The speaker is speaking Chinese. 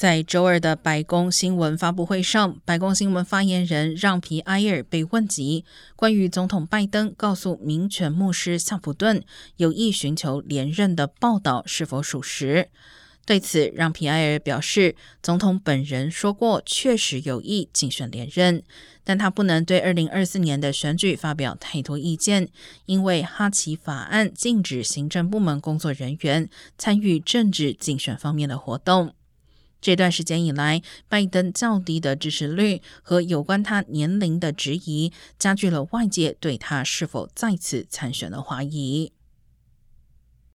在周二的白宫新闻发布会上，白宫新闻发言人让皮埃尔被问及关于总统拜登告诉民权牧师夏普顿有意寻求连任的报道是否属实。对此，让皮埃尔表示，总统本人说过确实有意竞选连任，但他不能对二零二四年的选举发表太多意见，因为哈奇法案禁止行政部门工作人员参与政治竞选方面的活动。这段时间以来，拜登较低的支持率和有关他年龄的质疑，加剧了外界对他是否再次参选的怀疑。